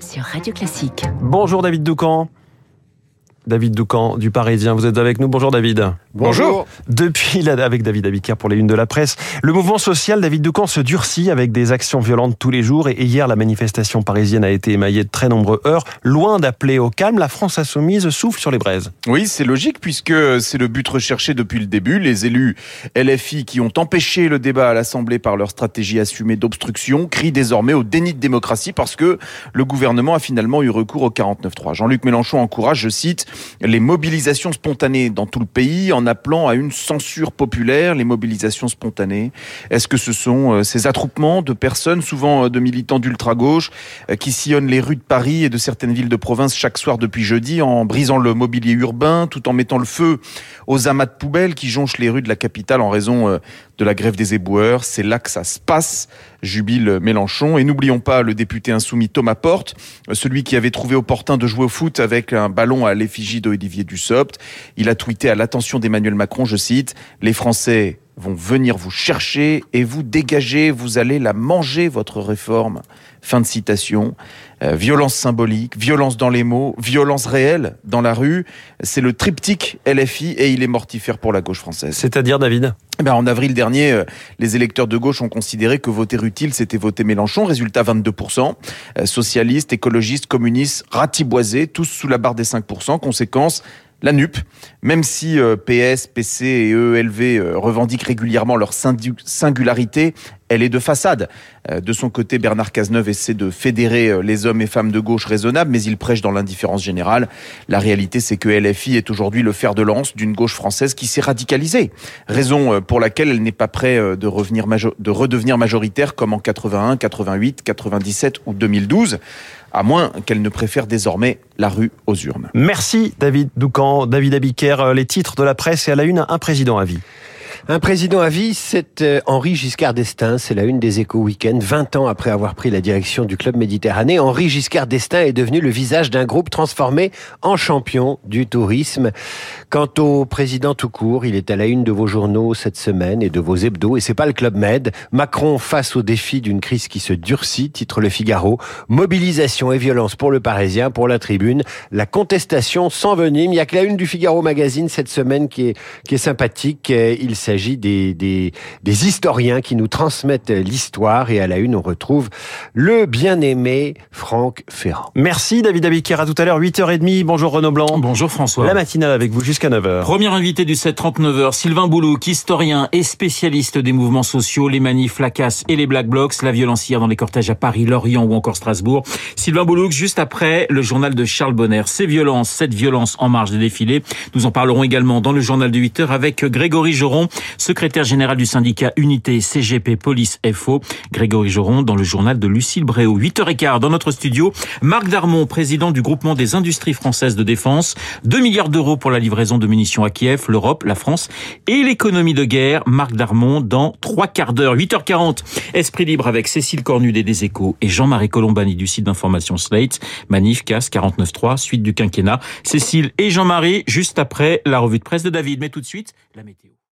sur Radio Classique. Bonjour David Doucan. David Doucan du Parisien, vous êtes avec nous. Bonjour David. Bonjour. Depuis la, avec David Abiker pour les unes de la presse, le mouvement social David Doucan se durcit avec des actions violentes tous les jours et hier la manifestation parisienne a été émaillée de très nombreux heurts. Loin d'appeler au calme, la France insoumise souffle sur les braises. Oui, c'est logique puisque c'est le but recherché depuis le début. Les élus LFI qui ont empêché le débat à l'Assemblée par leur stratégie assumée d'obstruction crient désormais au déni de démocratie parce que le gouvernement a finalement eu recours au 49-3. Jean-Luc Mélenchon encourage, je cite, les mobilisations spontanées dans tout le pays en appelant à une censure populaire, les mobilisations spontanées. Est-ce que ce sont euh, ces attroupements de personnes, souvent euh, de militants d'ultra-gauche, euh, qui sillonnent les rues de Paris et de certaines villes de province chaque soir depuis jeudi en brisant le mobilier urbain, tout en mettant le feu aux amas de poubelles qui jonchent les rues de la capitale en raison de la grève des éboueurs? C'est là que ça se passe, jubile Mélenchon. Et n'oublions pas le député insoumis Thomas Porte, celui qui avait trouvé opportun de jouer au foot avec un ballon à d'Olivier Dussopt. Il a tweeté à l'attention d'Emmanuel Macron, je cite, Les Français vont venir vous chercher et vous dégager, vous allez la manger, votre réforme. Fin de citation. Euh, violence symbolique, violence dans les mots, violence réelle dans la rue. C'est le triptyque LFI et il est mortifère pour la gauche française. C'est-à-dire, David eh ben, en avril dernier, euh, les électeurs de gauche ont considéré que voter utile, c'était voter Mélenchon. Résultat 22%. Euh, socialistes, écologistes, communistes, ratiboisés, tous sous la barre des 5%. Conséquence, la NUP, même si euh, PS, PC et ELV euh, revendiquent régulièrement leur singularité, elle est de façade. Euh, de son côté, Bernard Cazeneuve essaie de fédérer les hommes et femmes de gauche raisonnables, mais il prêche dans l'indifférence générale. La réalité, c'est que LFI est aujourd'hui le fer de lance d'une gauche française qui s'est radicalisée. Raison pour laquelle elle n'est pas prête de redevenir majoritaire comme en 81, 88, 97 ou 2012 à moins qu'elle ne préfère désormais la rue aux urnes. Merci David Doucan, David Abiker, les titres de la presse et à la une, un président à vie. Un président à vie, c'est euh, Henri Giscard d'Estaing. C'est la une des échos week-end. 20 ans après avoir pris la direction du club Méditerranée, Henri Giscard d'Estaing est devenu le visage d'un groupe transformé en champion du tourisme. Quant au président tout court, il est à la une de vos journaux cette semaine et de vos hebdos. Et c'est pas le club Med. Macron face au défi d'une crise qui se durcit, titre Le Figaro. Mobilisation et violence pour le Parisien, pour la tribune. La contestation s'envenime. Il y a que la une du Figaro magazine cette semaine qui est, qui est sympathique. S'agit s'agit des, des, des, historiens qui nous transmettent l'histoire et à la une on retrouve le bien-aimé Franck Ferrand. Merci David Abiker, à tout à l'heure 8h30. Bonjour Renaud Blanc. Bonjour François. La matinale avec vous jusqu'à 9h. Premier invité du 7-39h, Sylvain Boulouk, historien et spécialiste des mouvements sociaux, les manifs, la casse et les black blocs, la violence hier dans les cortèges à Paris, Lorient ou encore Strasbourg. Sylvain Boulouk, juste après le journal de Charles Bonner. Ces violences, cette violence en marge des défilés. Nous en parlerons également dans le journal de 8h avec Grégory Joron, secrétaire général du syndicat Unité CGP Police FO, Grégory Joron, dans le journal de Lucille Bréau. 8h15 dans notre studio, Marc Darmon, président du groupement des industries françaises de défense, 2 milliards d'euros pour la livraison de munitions à Kiev, l'Europe, la France et l'économie de guerre. Marc Darmon dans trois quarts d'heure. 8h40, Esprit libre avec Cécile Cornudet des Échos et Jean-Marie Colombani du site d'information Slate. Manif, casse 49.3, suite du quinquennat. Cécile et Jean-Marie, juste après la revue de presse de David. Mais tout de suite, la météo.